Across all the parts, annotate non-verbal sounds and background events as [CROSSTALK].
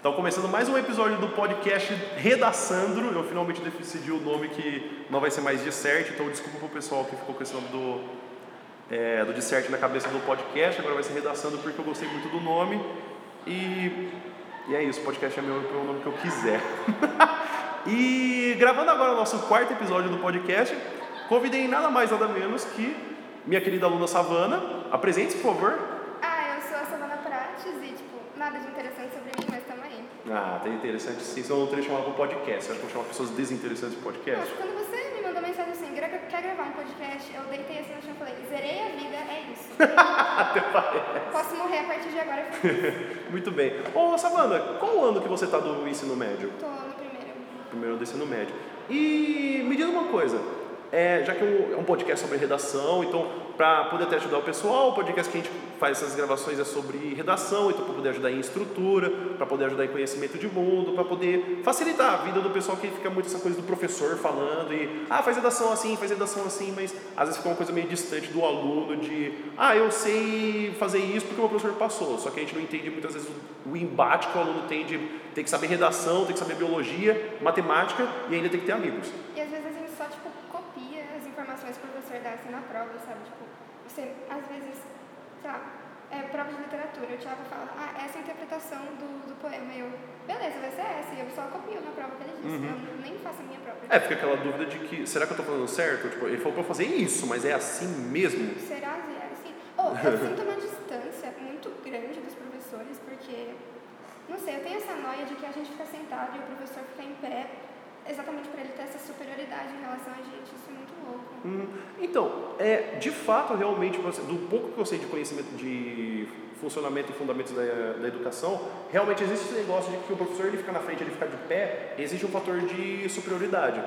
Então, começando mais um episódio do podcast Redaçandro. Eu finalmente decidi o nome que não vai ser mais Dissert, então desculpa pro pessoal que ficou com esse nome do, é, do na cabeça do podcast. Agora vai ser Redaçandro porque eu gostei muito do nome. E, e é isso, o podcast é meu, é o nome que eu quiser. [LAUGHS] e gravando agora o nosso quarto episódio do podcast, convidei nada mais nada menos que minha querida aluna Savana. Apresente-se, por favor. Ah, eu sou a Savana Prates e, tipo, nada de interessante sobre mim, mas também. Ah, tá interessante sim, senão eu não teria chamado para um podcast. Eu acho que vou chamar pessoas desinteressantes de podcast. Nossa, quando você me mandou mensagem assim, "Gra- quer gravar um podcast, eu deitei assim no chão e falei, zerei a vida, é isso. [LAUGHS] Até parece. Posso morrer a partir de agora. [LAUGHS] Muito bem. Ô, Savana, qual ano que você está do ensino médio? Tô no primeiro. Primeiro do ensino médio. E me diz uma coisa, é, já que é um podcast sobre redação, então, para poder até ajudar o pessoal, o podcast que a gente faz essas gravações é sobre redação, então, para poder ajudar em estrutura, para poder ajudar em conhecimento de mundo, para poder facilitar a vida do pessoal que fica muito essa coisa do professor falando e, ah, faz redação assim, faz redação assim, mas às vezes fica uma coisa meio distante do aluno de, ah, eu sei fazer isso porque o meu professor passou, só que a gente não entende muitas vezes o, embate que o aluno tem de ter que saber redação, tem que saber biologia, matemática e ainda tem que ter amigos. E às vezes a gente só, tipo, copia as informações que o professor dá assim na prova, sabe? Você, às vezes, sei lá, é prova de literatura, o Thiago fala, ah, essa é a interpretação do, do poema. Eu, beleza, vai ser essa. E eu só copio na prova que ele disse. Eu nem faço a minha própria. É, fica aquela dúvida de que, será que eu estou falando certo? Tipo, ele falou para eu fazer isso, mas é assim mesmo? Será que é assim? Ou eu [LAUGHS] sinto uma distância muito grande dos professores, porque, não sei, eu tenho essa noia de que a gente fica sentado e o professor fica em pé, exatamente para ele ter essa superioridade em relação a gente. Isso é muito louco. Hum, Então, é, de fato, realmente, do pouco que eu sei de conhecimento de funcionamento e fundamentos da, da educação, realmente existe esse negócio de que o professor ele fica na frente, ele fica de pé, existe um fator de superioridade.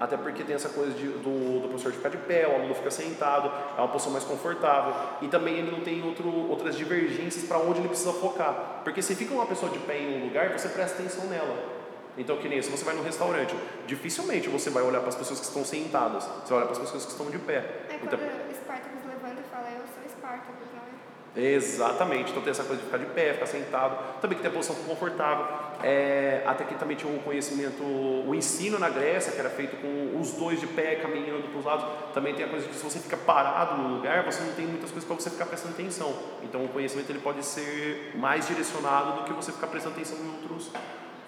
Até porque tem essa coisa de- do, do professor ficar de pé, o aluno fica sentado, é uma posição mais confortável. E também ele não tem outro, outras divergências para onde ele precisa focar. Porque se fica uma pessoa de pé em um lugar, você presta atenção nela. Então, que nem se você vai no restaurante, dificilmente você vai olhar para as pessoas que estão sentadas, você vai olhar para as pessoas que estão de pé. É quando Então, Spartacus levanta e fala, eu sou Spartacus, não é? exatamente, então tem essa coisa de ficar de pé, ficar sentado, também que tem a posição confortável. É, até que também tinha o conhecimento, o ensino na Grécia, que era feito com os dois de pé caminhando para os lados. Também tem a coisa de que se você fica parado no lugar, você não tem muitas coisas para você ficar prestando atenção. Então o conhecimento ele pode ser mais direcionado do que você ficar prestando atenção em outros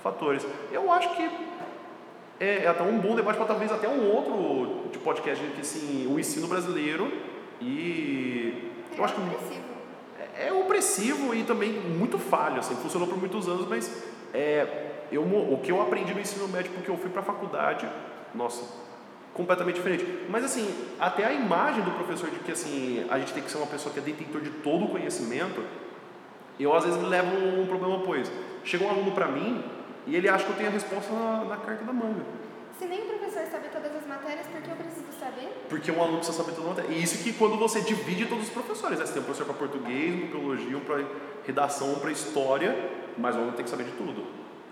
fatores. Eu acho que é, é até um bom debate para talvez até um outro de podcast que assim, o ensino brasileiro e eu acho que opressivo. é é opressivo e também muito falho, assim, funcionou por muitos anos, mas é, eu, o que eu aprendi no ensino médio porque eu fui para a faculdade, nossa, completamente diferente. Mas assim, até a imagem do professor de que assim, a gente tem que ser uma pessoa que é detentor de todo o conhecimento, eu às vezes me levo um problema, pois chega um aluno para mim e ele acha que eu tenho a resposta na, na carta da manga. Se nem o professor sabe todas as matérias, por que eu preciso saber? Porque um aluno precisa saber toda a matéria. E isso que quando você divide todos os professores, né? Você tem um professor para português, um para biologia, um para redação, um para história, mas o aluno tem que saber de tudo.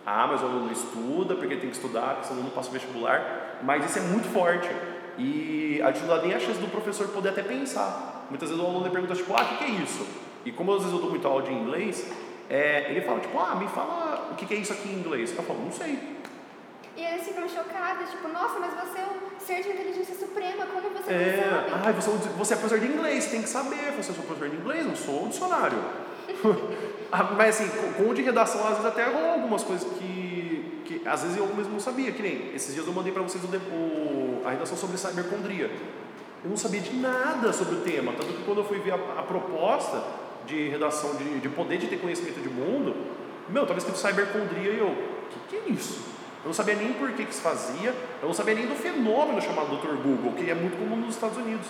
Ah, mas o aluno estuda, porque ele tem que estudar, porque senão não passa o vestibular. Mas isso é muito forte. E a gente não dá nem a chance do professor poder até pensar. Muitas vezes o aluno pergunta, tipo, ah, o que é isso? E como às vezes eu dou muito aula de inglês, é, ele fala, tipo, ah, me fala o que que é isso aqui em inglês. Eu falo, não sei. E eles ficam chocados, tipo, nossa, mas você é o ser de inteligência suprema, como você É, não sabe? ah, você, é um- você é professor de inglês, você tem que saber. Eu falo, "Se eu sou professor de inglês, não sou um dicionário. [LAUGHS] Ah, Mas assim, com, o de redação, às vezes até algumas coisas que, que às vezes eu mesmo não sabia. Que nem esses dias eu mandei para vocês o, o- a redação sobre cibercondria. Eu não sabia de nada sobre o tema, tanto que quando eu fui ver a, a proposta de redação, de, de poder de ter conhecimento de mundo, meu, estava escrito cibercondria e eu, o que, que é isso? Eu não sabia nem por que, que se fazia, eu não sabia nem do fenômeno chamado Dr. Google, que é muito comum nos Estados Unidos.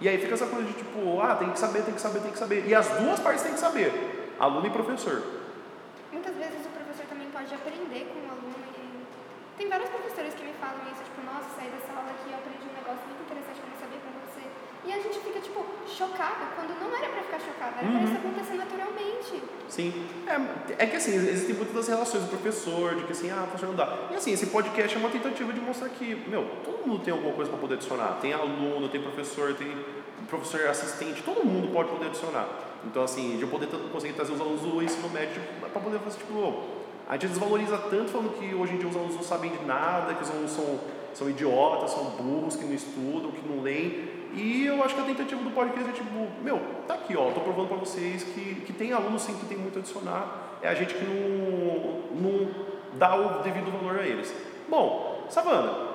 E aí fica essa coisa de tipo, ah, tem que saber, tem que saber, tem que saber. E as duas partes têm que saber, aluno e professor. Muitas vezes o professor também pode aprender com o aluno e tem vários professores que me falam isso, tipo, nossa, saí dessa aula aqui, eu aprendi um negócio muito interessante que eu não sabia pra você. E a gente fica, tipo, chocado, quando não era pra ficar chocado, era pra isso acontecer naturalmente. Sim. É, é que assim, existem muitas das relações do professor, de que assim, ah, professor não dá. E assim, esse podcast é uma tentativa de mostrar que, meu, todo mundo tem alguma coisa para poder adicionar. Tem aluno, tem professor, tem professor assistente, todo mundo pode poder adicionar. Então, assim, de eu poder conseguir trazer os alunos do ensino médio para poder fazer, tipo, a gente desvaloriza tanto falando que hoje em dia os alunos não sabem de nada, que os alunos são, são idiotas, são burros, que não estudam, que não leem. E eu acho que a tentativa do podcast é tipo, meu, tá aqui, ó, tô provando para vocês que, que tem alunos sim que tem muito a adicionar, é a gente que não, não dá o devido valor a eles. Bom, Savana,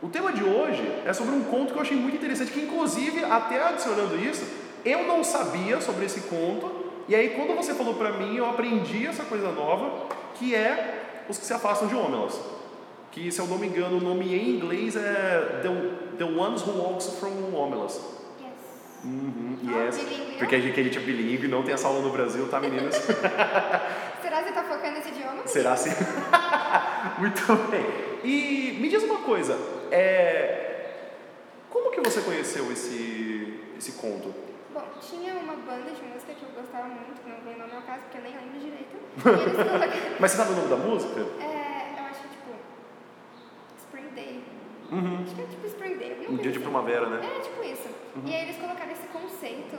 o tema de hoje é sobre um conto que eu achei muito interessante, que inclusive, até adicionando isso, eu não sabia sobre esse conto, e aí quando você falou para mim, eu aprendi essa coisa nova, que é os que se afastam de Homelas que se eu não me engano o nome em inglês é The, the Ones Who Walks From Homelas. Yes. Uhum, yes. bilíngue. Porque a gente, a gente é bilíngue, não tem essa aula no Brasil, tá meninas? [LAUGHS] Será que você tá focando nesse idioma? Será assim? [LAUGHS] Muito bem. E me diz uma coisa, é... como que você conheceu esse, esse conto? Bom, tinha uma banda de música que eu gostava muito, que não vem no meu caso, porque eu nem lembro direito. [LAUGHS] Mas você sabe o nome da música? É, eu acho que tipo. Spring Day. Uhum. Acho que é tipo Spring Day. Um dia de assim. primavera, né? É, tipo isso. E aí eles colocaram esse conceito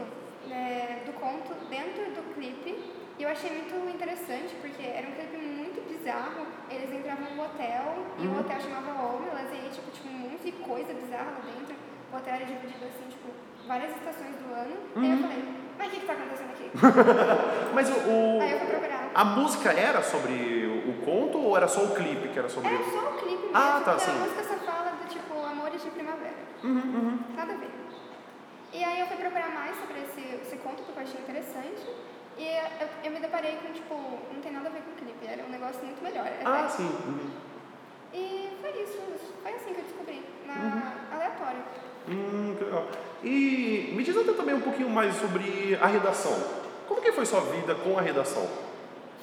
né, do conto dentro do clipe. E eu achei muito interessante, porque era um clipe muito bizarro. Eles entravam no hotel, e o hotel chamava Homelas, e aí, tipo, tinha um monte de coisa bizarra lá dentro. O hotel era dividido, assim, tipo, várias estações do ano. E aí eu falei, mas o que que tá acontecendo aqui? [LAUGHS] Mas o, o- aí eu fui procurar. a música era sobre o, conto ou era só o clipe que era sobre Era só o clipe mesmo, Ah, tá, sim. a música só fala do tipo Amores de Primavera. Uhum, Nada a ver. E aí eu fui procurar mais sobre esse, esse conto porque eu achei interessante. E eu, eu me deparei com, tipo, não tem nada a ver com o clipe, era um negócio muito melhor. Ah, até. sim. Uhum. E foi isso, foi assim que eu descobri, na Uhum. aleatório. Hum, que legal. E me diz até também um pouquinho mais sobre a redação. Como que foi sua vida com a redação?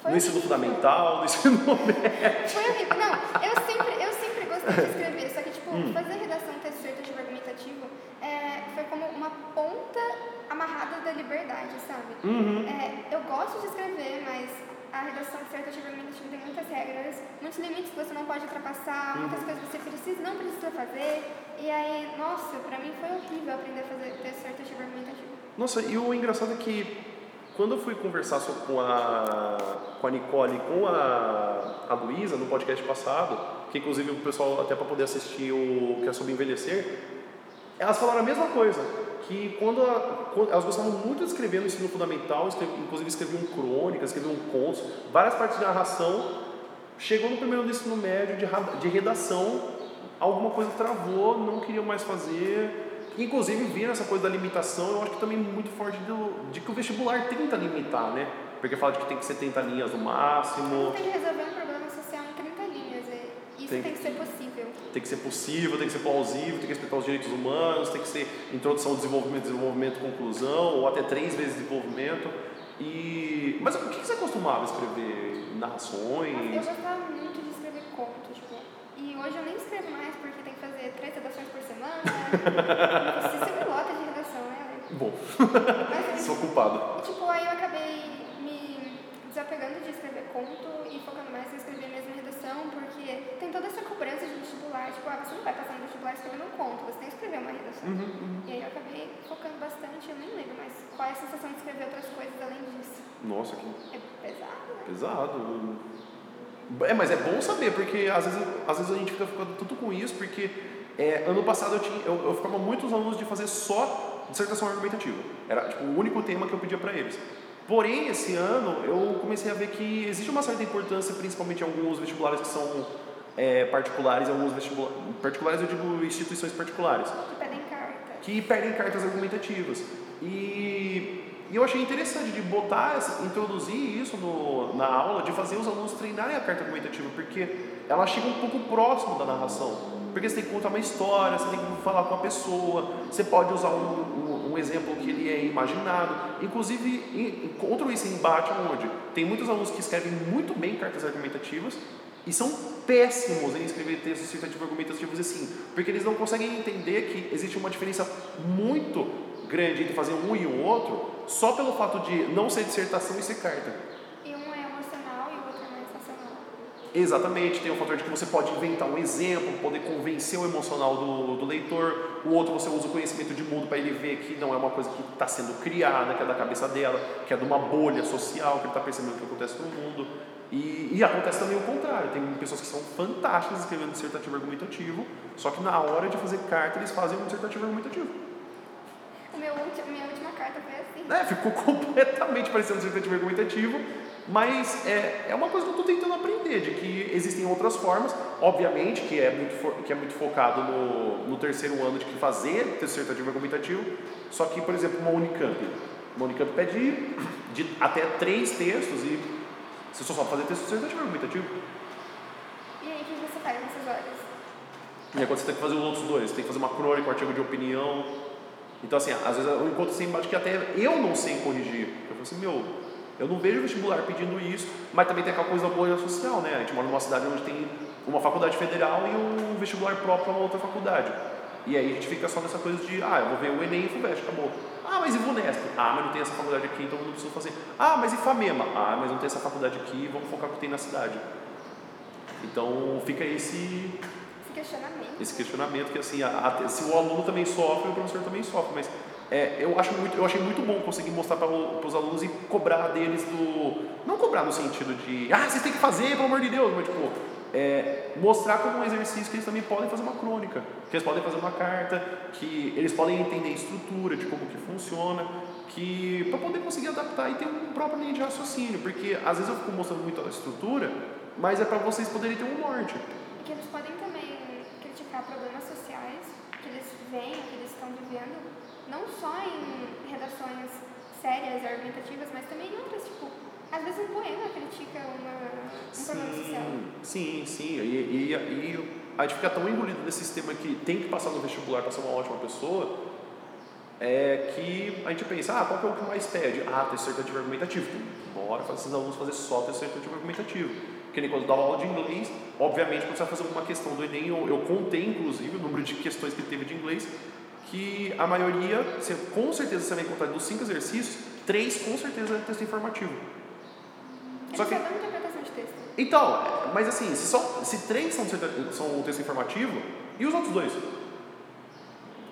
Foi no ensino fundamental, no ensino [LAUGHS] médio? Foi horrível. Não, eu sempre, eu sempre gostei de escrever, só que, tipo, Hum. fazer redação texto artigo argumentativo é, foi como uma ponta amarrada da liberdade, sabe? Uhum. É, eu gosto de escrever, mas a redação artigo argumentativo tem muitas regras, muitos limites que você não pode ultrapassar, muitas Uhum. coisas que você precisa não precisa fazer. E aí, nossa, pra mim foi horrível aprender a fazer texto artigo argumentativo. Nossa, e o engraçado é que quando eu fui conversar com a, com a Nicole e com a, a Luísa no podcast passado, que inclusive o pessoal até para poder assistir o que é sobre envelhecer, elas falaram a mesma coisa, que quando, a- quando- elas gostavam muito de escrever no ensino fundamental, escre- inclusive escreviam crônicas, escreviam contos, várias partes de narração, chegou no primeiro do ensino médio de, de redação, alguma coisa travou, não queriam mais fazer, inclusive viram essa coisa da limitação, eu acho que também muito forte do, de que o vestibular tenta limitar, né? Porque fala de que tem que ser 30 linhas no máximo, tem que resolver um problema social em 30 linhas, e isso Tem- tem que ser possível. Tem que ser possível, tem que ser plausível, tem que respeitar os direitos humanos, tem que ser introdução, desenvolvimento, desenvolvimento, conclusão, ou até três vezes desenvolvimento. E... Mas o que você costumava escrever? Eu Narrações? gostava muito de escrever conto, tipo, e hoje eu nem escrevo mais porque tem que fazer três redações por semana. [LAUGHS] Você sempre lota de redação, né? Bom, Mas, [LAUGHS] sou culpado. tipo, aí eu acabei me desapegando de escrever conto e focando mais em escrever mesmo redação, porque tem toda essa cobrança de vestibular, tipo, ah, você não vai passar no vestibular escrevendo um conto, você tem que escrever uma redação. Uhum, E aí eu acabei focando bastante, eu nem lembro mais qual é a sensação de escrever outras coisas além disso. Nossa, que É pesado, né? pesado. É, mas é bom saber, porque às vezes, às vezes a gente fica ficando tanto com isso, porque é, ano passado eu, tinha, eu, eu ficava muitos alunos de fazer só dissertação argumentativa. Era tipo, o único tema que eu pedia para eles. Porém, esse ano eu comecei a ver que existe uma certa importância, principalmente em alguns vestibulares que são é, particulares, alguns vestibulares. Particulares eu digo instituições particulares Que pedem carta. que perdem cartas argumentativas. E, e eu achei interessante de botar, introduzir isso no, na aula, de fazer os alunos treinarem a carta argumentativa, porque ela chega um pouco próximo da narração. Porque você tem que contar uma história, você tem que falar com a pessoa, você pode usar um, um, um exemplo que ele é imaginado. Inclusive, en- encontro esse embate onde tem muitos alunos que escrevem muito bem cartas argumentativas e são péssimos em escrever textos citativos argumentativos assim, porque eles não conseguem entender que existe uma diferença muito grande entre fazer um e o outro, só pelo fato de não ser dissertação e ser carta. E um é emocional e o outro é mais racional. Exatamente, tem o fator de que você pode inventar um exemplo, poder convencer o emocional do, do leitor, o outro você usa o conhecimento de mundo para ele ver que não é uma coisa que está sendo criada, que é da cabeça dela, que é de uma bolha social, que ele está percebendo o que acontece no mundo. E, e, acontece também o contrário, tem pessoas que são fantásticas escrevendo dissertativo argumentativo, só que na hora de fazer carta eles fazem um dissertativo argumentativo. Minha última carta foi assim. É, ficou [LAUGHS] completamente parecendo um dissertativo argumentativo, mas é, é uma coisa que eu estou tentando aprender, de que existem outras formas, obviamente, que é muito, que é muito focado no, no terceiro ano de que fazer dissertativo argumentativo, só que, por exemplo, uma Unicamp. Uma Unicamp pede de até três textos e você só sabe fazer texto dissertativo argumentativo. E aí, o que você faz nessas horas? E aí, quando você tem que fazer os outros dois, você tem que fazer uma crônica, um artigo de opinião. Então, assim, às vezes eu encontro assim que até eu não sei corrigir. Eu falo assim, meu, eu não vejo vestibular pedindo isso, mas também tem aquela coisa da bolha social, né? A gente mora numa cidade onde tem uma faculdade federal e um vestibular próprio para uma outra faculdade. E aí a gente fica só nessa coisa de, ah, eu vou ver o Enem e o FUVEST, acabou. Ah, mas e VUNESP? Ah, mas não tem essa faculdade aqui, então não preciso fazer. Ah, mas e FAMEMA? Ah, mas não tem essa faculdade aqui, vamos focar no que tem na cidade. Então fica esse... Esse questionamento. Esse questionamento que assim, a, a, se o aluno também sofre, o professor também sofre, mas é, eu, acho muito, eu achei muito bom conseguir mostrar para os alunos e cobrar deles do... Não cobrar no sentido de, ah, vocês têm que fazer, pelo amor de Deus, mas tipo é, mostrar como um exercício que eles também podem fazer uma crônica, que eles podem fazer uma carta, que eles podem entender a estrutura de como que funciona, que para poder conseguir adaptar e ter um próprio linha de raciocínio, porque às vezes eu fico mostrando muito a estrutura, mas é para vocês poderem ter um norte. Que eles podem criticar problemas sociais que eles veem, que eles estão vivendo, não só em redações sérias e argumentativas, mas também em outras, tipo, às vezes um poema critica uma, um sim, problema social. Sim, sim. E, e, e a gente fica tão engolido nesse sistema que tem que passar no vestibular para ser uma ótima pessoa, é que a gente pensa, ah, qual que é o que mais pede? Ah, texto argumentativo. Bora fazer esses alunos fazer só texto argumentativo. Porque nem quando eu dava aula de inglês, obviamente quando você vai fazer alguma questão do Enem, eu, eu contei inclusive o número de questões que teve de inglês, que a maioria, você, com certeza você vai encontrar dos cinco exercícios, três com certeza é texto informativo. Só que... interpretação de texto. Então, mas assim, se, só, se três são, são texto informativo, e os outros dois?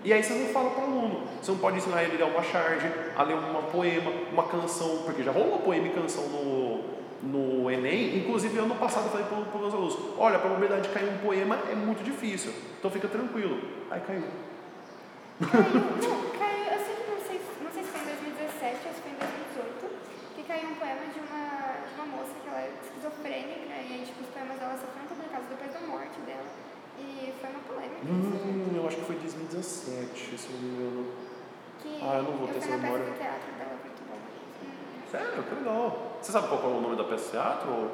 E aí você não fala para o aluno. Você não pode ensinar ele a ler uma charge, a ler um poema, uma canção, porque já rolou poema e canção no, no Enem. Inclusive, ano passado eu falei para os meus alunos: olha, a probabilidade de cair um poema é muito difícil, então fica tranquilo. Aí caiu. Caiu, [LAUGHS] não, caiu, eu sei que não sei, não sei se foi em 2017 ou se foi em 2018, que caiu um poema de uma uma moça que ela é esquizofrênica e aí, tipo, os poemas dela só foram publicados depois da morte dela. E foi uma polêmica. Hum, eu acho que foi 2017, se não me engano. Que ah, eu não vou ter essa memória. Teatro dela. Sério? Que legal. Você sabe qual é o nome da peça de teatro?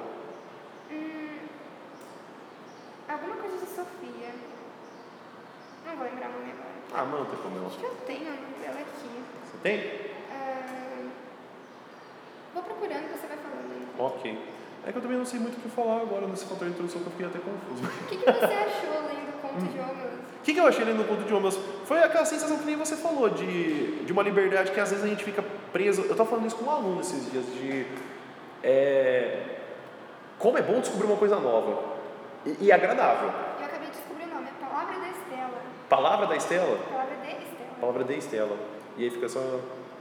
Hum, alguma coisa de Sofia. Não vou lembrar o nome agora. Ah, não, não tem problema. Acho que eu tenho o nome dela aqui. Você tem? Uh, vou procurando, você vai falando. Ok. É que eu também não sei muito o que falar agora nesse fator de introdução que eu fiquei até confuso. O que, que você achou lendo Conto de Homens? O que, que eu achei lendo Conto de Homens? Foi aquela sensação que nem você falou, de, de uma liberdade que às vezes a gente fica preso. Eu estava falando isso com um aluno esses dias, de. É, como é bom descobrir uma coisa nova e, e agradável. Eu acabei de descobrir o nome, é Palavra da Estela. Palavra da Estela? Palavra de Estela. Palavra de Estela. E aí fica essa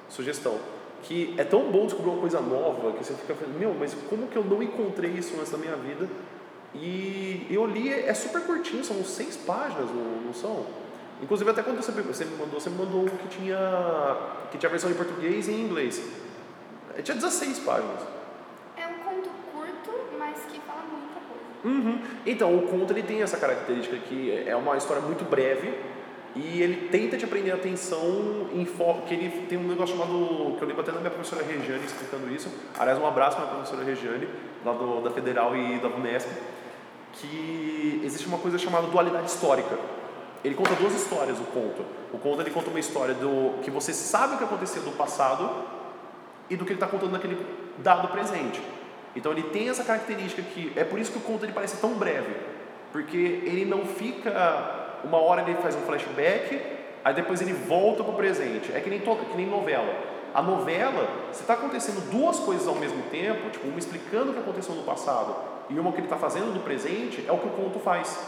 sugestão que é tão bom descobrir uma coisa nova que você fica falando, meu, mas como que eu não encontrei isso antes da minha vida? E eu li, é super curtinho, são seis páginas, não, não são? Inclusive até quando você, você me mandou, você me mandou um que tinha, que tinha a versão em português e em inglês. É, tinha 16 páginas. É um conto curto, mas que fala muita coisa. Uhum. Então, o conto ele tem essa característica que é uma história muito breve, e ele tenta te aprender a atenção em que ele tem um negócio chamado que eu lembro até da minha professora Regiane explicando isso. Aliás um abraço para a professora Regiane lá do, da Federal e da Unesp que existe uma coisa chamada dualidade histórica. Ele conta duas histórias o conto. O conto ele conta uma história do que você sabe o que aconteceu do passado e do que ele está contando naquele dado presente então ele tem essa característica que é por isso que o conto ele parece tão breve porque ele não fica uma hora ele faz um flashback, aí depois ele volta para o presente. É que nem, que nem novela. A novela, se está acontecendo duas coisas ao mesmo tempo, tipo, uma explicando o que aconteceu no passado e uma que ele está fazendo no presente, é o que o conto faz.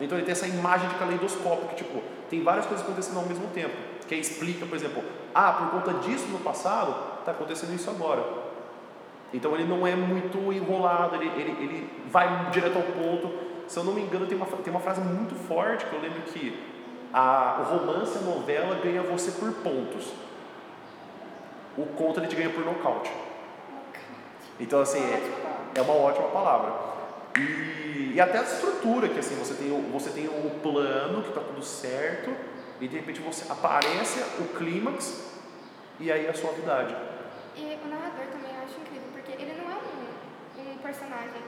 Então ele tem essa imagem de caleidoscópio, que tipo, tem várias coisas acontecendo ao mesmo tempo. Que explica, por exemplo, ah, por conta disso no passado, está acontecendo isso agora. Então ele não é muito enrolado, ele, ele, ele vai direto ao ponto. Se eu não me engano, tem uma, tem uma frase muito forte que eu lembro que a, o romance, a novela, ganha você por pontos. O conto ele te ganha por nocaute. Então, assim, é, é uma ótima palavra. E, e até a estrutura, que assim, você tem, o, você tem o plano, que está tudo certo, e de repente você aparece o clímax e aí a suavidade. E o narrador também eu acho incrível, porque ele não é um, um personagem,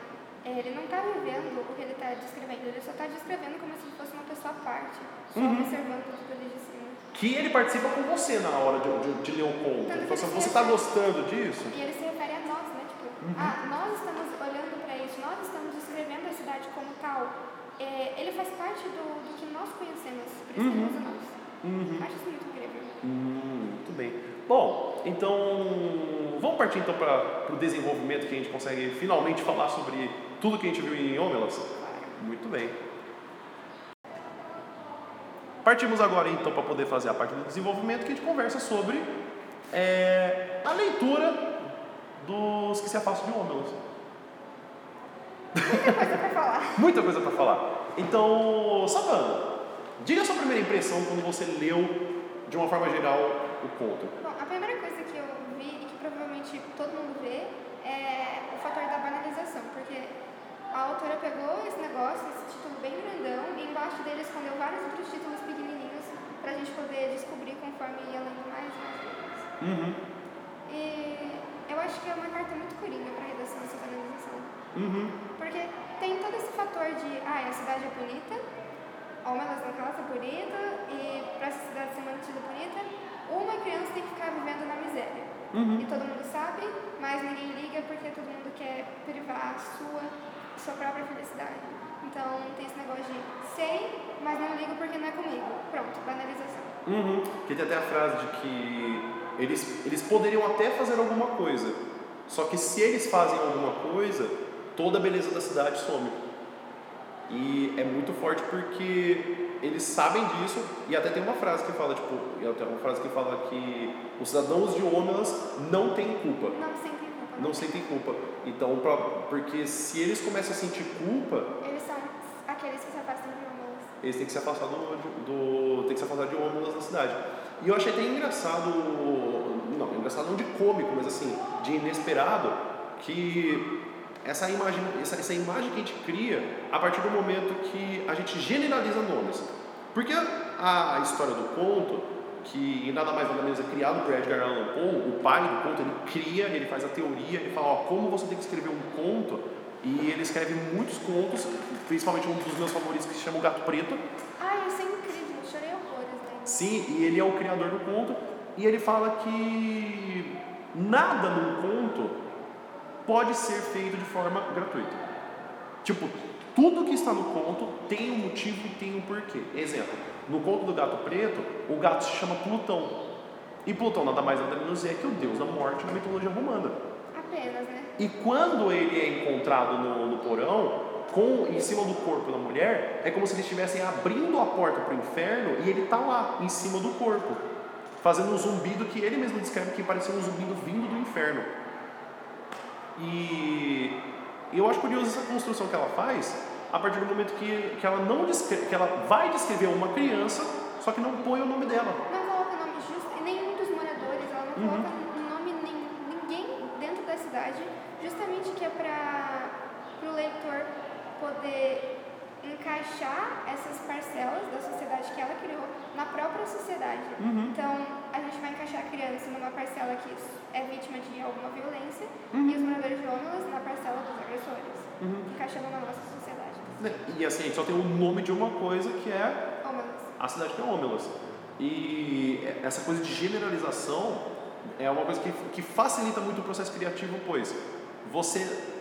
é, ele não está vivendo o que ele está descrevendo, ele só está descrevendo como se fosse uma pessoa à parte, só Uhum. observando tudo ali de cima. Que ele participa com você na hora de, de, de ler o conto. Assim, você está gostando disso? E ele se refere a nós, né? Tipo, Uhum. ah, nós estamos olhando para isso, nós estamos descrevendo a cidade como tal. É, ele faz parte do, do que nós conhecemos, por isso Uhum. ele usa nós. Uhum. Acho isso muito incrível. Hum, muito bem. Bom, então vamos partir então para o desenvolvimento que a gente consegue finalmente falar sobre tudo que a gente viu em Homelas? Muito bem. Partimos agora então para poder fazer a parte do desenvolvimento que a gente conversa sobre é, a leitura dos que se afastam de Homelas. Muita coisa para falar. [LAUGHS] Muita coisa para falar. Então, Savana, diga a sua primeira impressão quando você leu de uma forma geral o conto. Bom, a primeira coisa que eu vi e que provavelmente todo mundo vê é o fator da banalização, porque a autora pegou esse negócio, esse título bem grandão, e embaixo dele escondeu vários outros títulos pequenininhos pra gente poder descobrir conforme ia lendo mais e mais vezes. Uhum, E eu acho que é uma carta muito coringa pra redação dessa banalização. uhum, Porque tem todo esse fator de, ah, a cidade é bonita, Homelas no caso é bonita, e para essa cidade ser mantida bonita, uma criança tem que ficar vivendo na miséria. uhum. E todo mundo sabe, mas ninguém liga porque todo mundo quer privar a sua, sua própria felicidade. Então tem esse negócio de sei, mas não ligo porque não é comigo. Pronto, banalização. Uhum. Que tem até a frase de que eles, eles poderiam até fazer alguma coisa, só que se eles fazem alguma coisa, toda a beleza da cidade some. E é muito forte porque eles sabem disso, e até tem uma frase que fala, tipo, e até uma frase que fala que os cidadãos de Homelas não têm culpa. Não sentem culpa. Não sentem culpa. Então, pra, porque se eles começam a sentir culpa, Eles são aqueles que se afastam de Homelas. eles têm que se afastar do, do tem que se afastar de ônibus na cidade. E eu achei até engraçado, não, engraçado não de cômico, mas assim, de inesperado, que essa imagem, essa, essa imagem que a gente cria a partir do momento que a gente generaliza nomes. Porque a, a história do conto, que nada mais nada menos é criado por Edgar Allan Poe, o pai do conto, ele cria, ele faz a teoria, ele fala ó, como você tem que escrever um conto, e ele escreve muitos contos, principalmente um dos meus favoritos que se chama O Gato Preto, Ai, isso é incrível, chorei horrores lendo. Sim, e ele é o criador do conto, e ele fala que nada num conto pode ser feito de forma gratuita. Tipo, tudo que está no conto tem um motivo e tem um porquê. Exemplo, no conto do gato preto, o gato se chama Plutão. E Plutão nada mais nada menos é que o deus da morte na mitologia romana. Apenas, né? E quando ele é encontrado no, no porão, com, em cima do corpo da mulher, é como se eles estivessem abrindo a porta para o inferno e ele está lá, em cima do corpo, fazendo um zumbido que ele mesmo descreve que parecia um zumbido vindo do inferno. E eu acho curioso essa construção que ela faz, a partir do momento que, que ela não descreve, que ela vai descrever uma criança, só que não põe o nome dela. Não coloca nome justo e nenhum dos moradores, ela não Uhum. coloca um nome nem, ninguém dentro da cidade, justamente que é para o leitor poder encaixar essas parcelas da sociedade que ela criou na própria sociedade. Uhum. Então, a gente vai encaixar a criança numa parcela que é vítima de alguma violência Uhum. e os moradores de Homelas na parcela dos agressores, Uhum. encaixando na nossa sociedade. E assim, a gente só tem o nome de uma coisa que é Homelas. a cidade que é. E essa coisa de generalização é uma coisa que, que facilita muito o processo criativo, pois você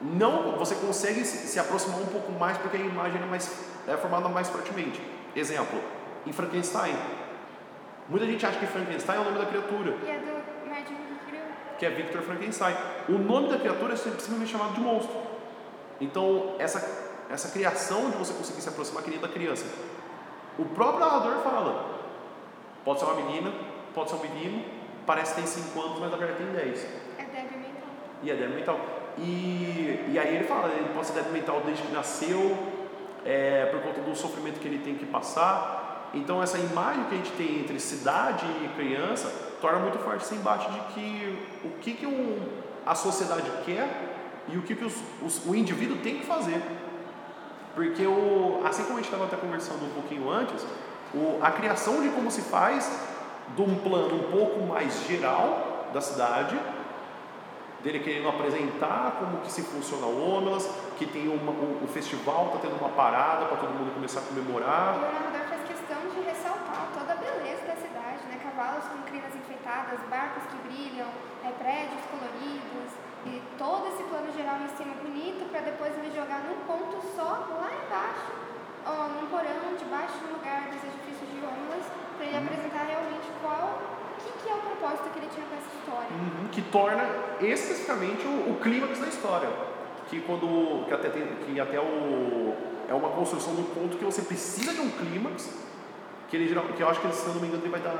não você consegue se, se aproximar um pouco mais porque a imagem é, mais, é formada mais fortemente. Exemplo, em Frankenstein. Muita gente acha que Frankenstein é o nome da criatura. E é do que é Victor Frankenstein. O nome da criatura é simplesmente chamado de monstro. Então, essa, essa criação de você conseguir se aproximar que nem da criança. O próprio narrador fala: pode ser uma menina, pode ser um menino, parece que tem 5 anos, mas na verdade tem 10. É débil mental. E é débil mental. E, e aí ele fala: ele pode ser mental desde que nasceu, é, por conta do sofrimento que ele tem que passar. Então, essa imagem que a gente tem entre cidade e criança torna muito forte esse embate de que o que, que um, a sociedade quer e o que, que os, os, o indivíduo tem que fazer. Porque, o, assim como a gente estava até conversando um pouquinho antes, o, a criação de como se faz de um plano um pouco mais geral da cidade, dele querendo apresentar como que se funciona o Omelas, que tem uma, o, o festival está tendo uma parada para todo mundo começar a comemorar. E o narrador faz questão de ressaltar toda a beleza da cidade, né? Cavalos com crinas enfeitadas, barcos que brilham, é, prédios coloridos, e todo esse plano geral em cima bonito para depois ele jogar num ponto só lá embaixo, ó, num porão, debaixo do lugar dos edifícios de Romulus, para ele apresentar realmente qual que, é o propósito que ele tinha com essa história. Uhum, que torna especificamente o, o clímax da história. Que quando. Que até, tem, que até o. É uma construção do ponto que você precisa de um clímax. Que, ele, que eu acho que, se não me engano, ele vai dar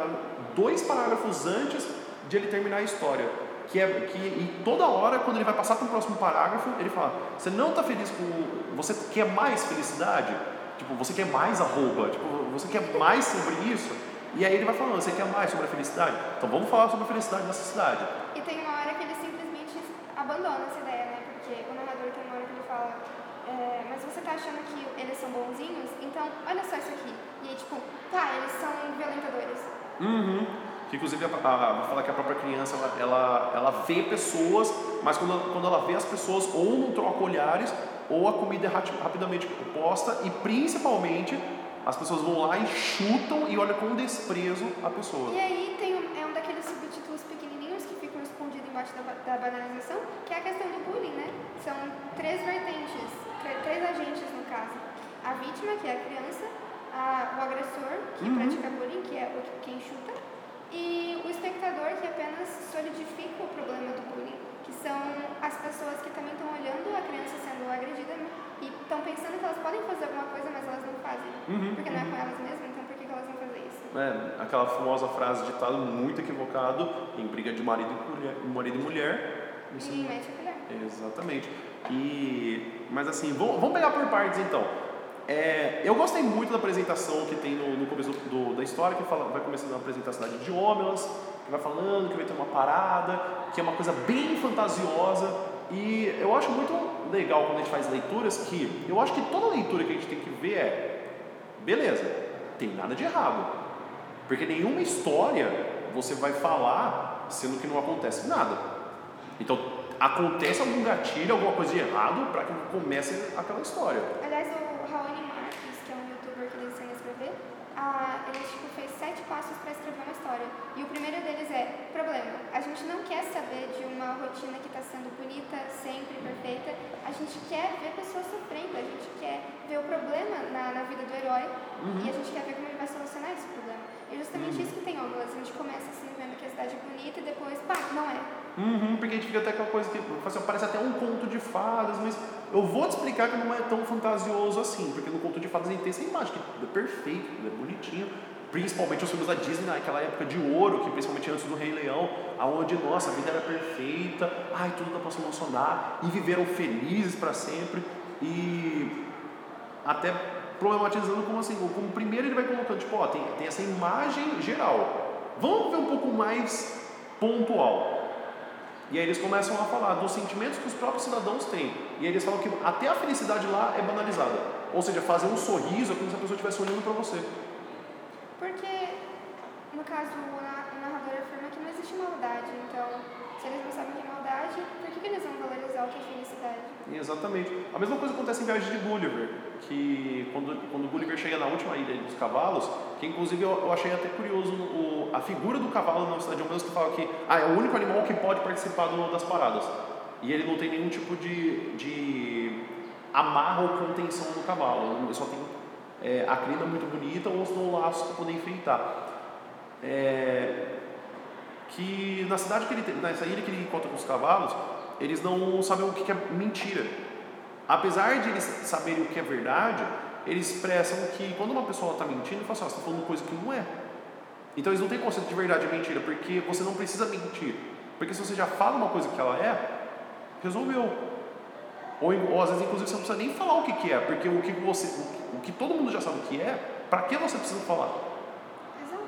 dois parágrafos antes de ele terminar a história. Que é que e toda hora, quando ele vai passar para o próximo parágrafo, ele fala: Você não está feliz com. Você quer mais felicidade? Tipo, você quer mais arroba? Tipo, você quer mais sobre isso? E aí ele vai falando: Você quer mais sobre a felicidade? Então vamos falar sobre a felicidade nessa cidade. E tem uma hora que ele simplesmente abandona essa ideia, né? Porque o narrador tem uma hora que ele fala: é, Mas você está achando que eles são bonzinhos? Então, olha só isso aqui. E aí, tipo, tá, eles são violentadores. Uhum. Que inclusive a, a, vou falar que a própria criança ela, ela, ela vê pessoas, mas quando ela, quando ela vê as pessoas ou não troca olhares, ou a comida é rapidamente posta, e principalmente as pessoas vão lá e chutam e olham com desprezo a pessoa. E aí tem um, é um daqueles subtítulos pequenininhos que ficam escondidos embaixo da, da banalização, que é a questão do bullying, né? São três vertentes, três agentes no caso. A vítima, que é a criança, a, o agressor, que Uhum. pratica bullying, que é o, quem chuta, e o espectador, que apenas solidifica o problema do bullying, que são as pessoas que também estão olhando a criança sendo agredida? E estão pensando que elas podem fazer alguma coisa, mas elas não fazem. Uhum, Porque não é com elas mesmas, então por que que elas vão fazer isso? É, aquela famosa frase ditado muito equivocado em briga de marido e mulher, marido e mulher. Isso E mete a colher. Exatamente. E, mas assim, vamos, vamos pegar por partes então. É, eu gostei muito da apresentação que tem no, no começo do, da história, que fala, vai começando a apresentar a cidade de Homelas, que vai falando que vai ter uma parada, que é uma coisa bem fantasiosa. E eu acho muito legal quando a gente faz leituras que eu acho que toda leitura que a gente tem que ver é beleza, tem nada de errado. Porque nenhuma história você vai falar sendo que não acontece nada. Então, acontece algum gatilho, alguma coisa de errado para que comece aquela história. Aliás, o Raoni Marques, que é um youtuber que ensina a escrever, ah, ele tipo, fez sete passos para escrever uma história. E o primeiro deles é: problema. A gente não quer saber de uma rotina que está sendo bonita, sempre perfeita. A gente quer ver pessoas sofrendo, a gente quer ver o problema na, na vida do herói e a gente quer ver como ele vai solucionar esse problema. E justamente isso que tem Óbulas. A gente começa assim, vendo que a cidade é bonita e depois, pá, não é. Uhum, porque a gente fica até aquela coisa que assim, parece até um conto de fadas, mas eu vou te explicar que não é tão fantasioso assim, porque no conto de fadas a gente tem essa imagem que é perfeito, é bonitinho. Principalmente os filmes da Disney naquela época de ouro, que principalmente antes do Rei Leão, aonde nossa, a vida era perfeita, ai, tudo dá para se emocionar, e viveram felizes para sempre. E até problematizando como assim, como primeiro ele vai colocando, tipo, ó, tem, tem essa imagem geral. Vamos ver um pouco mais pontual. E aí eles começam a falar dos sentimentos que os próprios cidadãos têm. E aí eles falam que até a felicidade lá é banalizada. Ou seja, fazer um sorriso é como se a pessoa estivesse olhando para você. Porque, no caso, o na- o narrador afirma que não existe maldade. Então, se eles não sabem que é maldade, por que, que eles vão valorizar o que é felicidade? Exatamente. A mesma coisa acontece em Viagem de Gulliver, que quando, quando Gulliver chega na última ilha dos cavalos, que inclusive eu, eu achei até curioso o, a figura do cavalo na cidade de Homelas que fala que ah, é o único animal que pode participar do, das paradas. E ele não tem nenhum tipo de, de amarra ou contenção no cavalo, ele só tem é, a crina muito bonita ou senão laços para poder enfeitar. É, que na cidade que ele nessa ilha que ele encontra com os cavalos, eles não sabem o que é mentira. Apesar de eles saberem o que é verdade, eles expressam que quando uma pessoa está mentindo, fala assim, oh, você está falando coisa que não é. Então eles não têm conceito de verdade e mentira, porque você não precisa mentir. Porque se você já fala uma coisa que ela é, resolveu. Ou, ou às vezes, inclusive, você não precisa nem falar o que, que é, porque o que, você, o que todo mundo já sabe o que é, para que você precisa falar? Exato.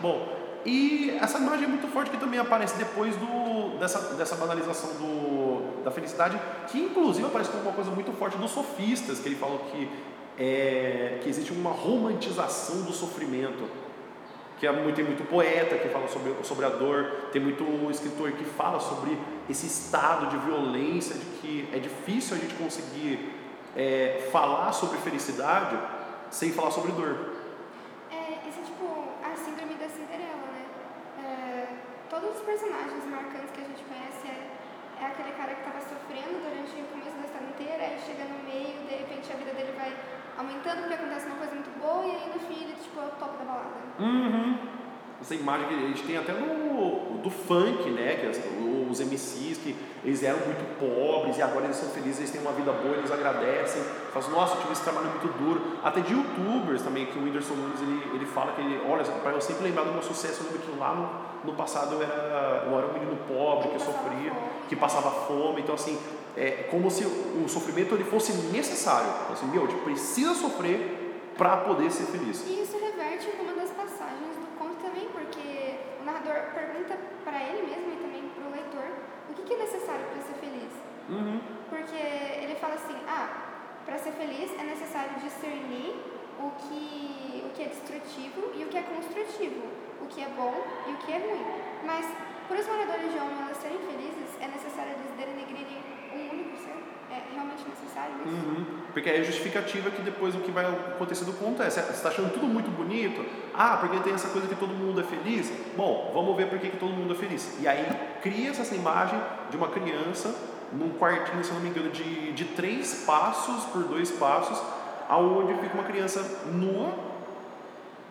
Bom, e essa imagem é muito forte que também aparece depois do, dessa, dessa banalização do, da felicidade, que inclusive aparece como uma coisa muito forte dos sofistas, que ele falou que, é, que existe uma romantização do sofrimento que é muito, tem muito poeta que fala sobre, sobre a dor, tem muito escritor que fala sobre esse estado de violência, de que é difícil a gente conseguir é, falar sobre felicidade sem falar sobre dor. É, isso é tipo a síndrome da Cinderela, né? É, todos os personagens marcantes que a gente conhece é, é aquele cara que estava sofrendo durante o começo da história inteira, aí chega no meio, de repente a vida dele vai aumentando porque acontece uma coisa muito boa e aí no tipo, top da balada. Uhum. Essa imagem que a gente tem até no do funk, né? Que as, os MCs que eles eram muito pobres e agora eles são felizes, eles têm uma vida boa, eles agradecem, falam, nossa, eu tive esse trabalho muito duro. Até de youtubers também, que o Whindersson Nunes ele, ele fala que ele, olha, para eu sempre lembrar do meu sucesso, eu que lá no, no passado eu era, eu era um menino pobre que, sofria, que passava fome, então assim, é como se o sofrimento ele fosse necessário. Assim, meu, a gente precisa sofrer para poder ser feliz. Isso reverte uma das passagens do conto também, porque o narrador pergunta para ele mesmo e também para o leitor o que, que é necessário para ser feliz. Uhum. Porque ele fala assim: ah, para ser feliz é necessário discernir o que, o que é destrutivo e o que é construtivo, o que é bom e o que é ruim. Mas, para os moradores de elas serem felizes, é necessário eles denegrirem um único ser? É realmente necessário isso? Uhum. Porque aí é justificativa que depois o que vai acontecer do conto é: você está achando tudo muito bonito? Ah, porque tem essa coisa que todo mundo é feliz? Bom, vamos ver por que, todo mundo é feliz. E aí cria-se essa imagem de uma criança num quartinho, se não me engano, de, de três passos por dois passos, aonde fica uma criança nua,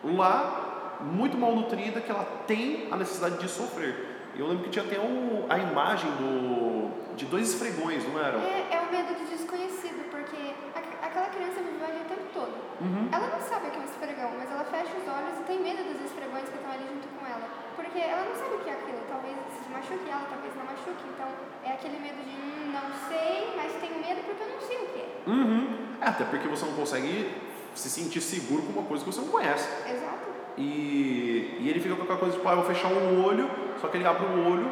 lá, muito mal nutrida, que ela tem a necessidade de sofrer. Eu lembro que tinha até um, a imagem do, de dois esfregões, não era? É, é o medo de desconhecido, porque a, aquela criança vive ali o tempo todo. Uhum. Ela não sabe o que é um esfregão, mas ela fecha os olhos e tem medo dos esfregões que estão ali junto com ela. Porque ela não sabe o que é aquilo. Talvez se machuque ela, talvez não machuque. Então é aquele medo de não sei, mas tenho medo porque eu não sei o que é. Uhum. É, até porque você não consegue se sentir seguro com uma coisa que você não conhece. Exato. E, e ele fica com aquela coisa tipo, ah, eu vou fechar um olho, só que ele abre o olho,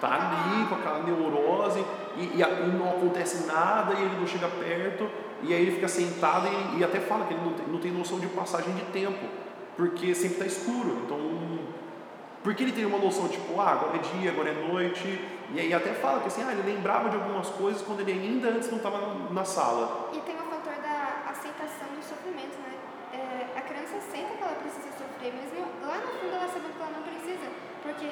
tá ali com aquela neurose, e, e, e não acontece nada, e ele não chega perto, e aí ele fica sentado e, e até fala que ele não tem, não tem noção de passagem de tempo, porque sempre está escuro. Então, porque ele tem uma noção tipo, ah, agora é dia, agora é noite, e aí até fala que assim, ah, ele lembrava de algumas coisas quando ele ainda antes não estava na, sala. E tem o fator da aceitação do sofrimento, né? É, a criança aceita que ela precisa sofrer, mesmo lá no fundo ela sabendo que ela não precisa, porque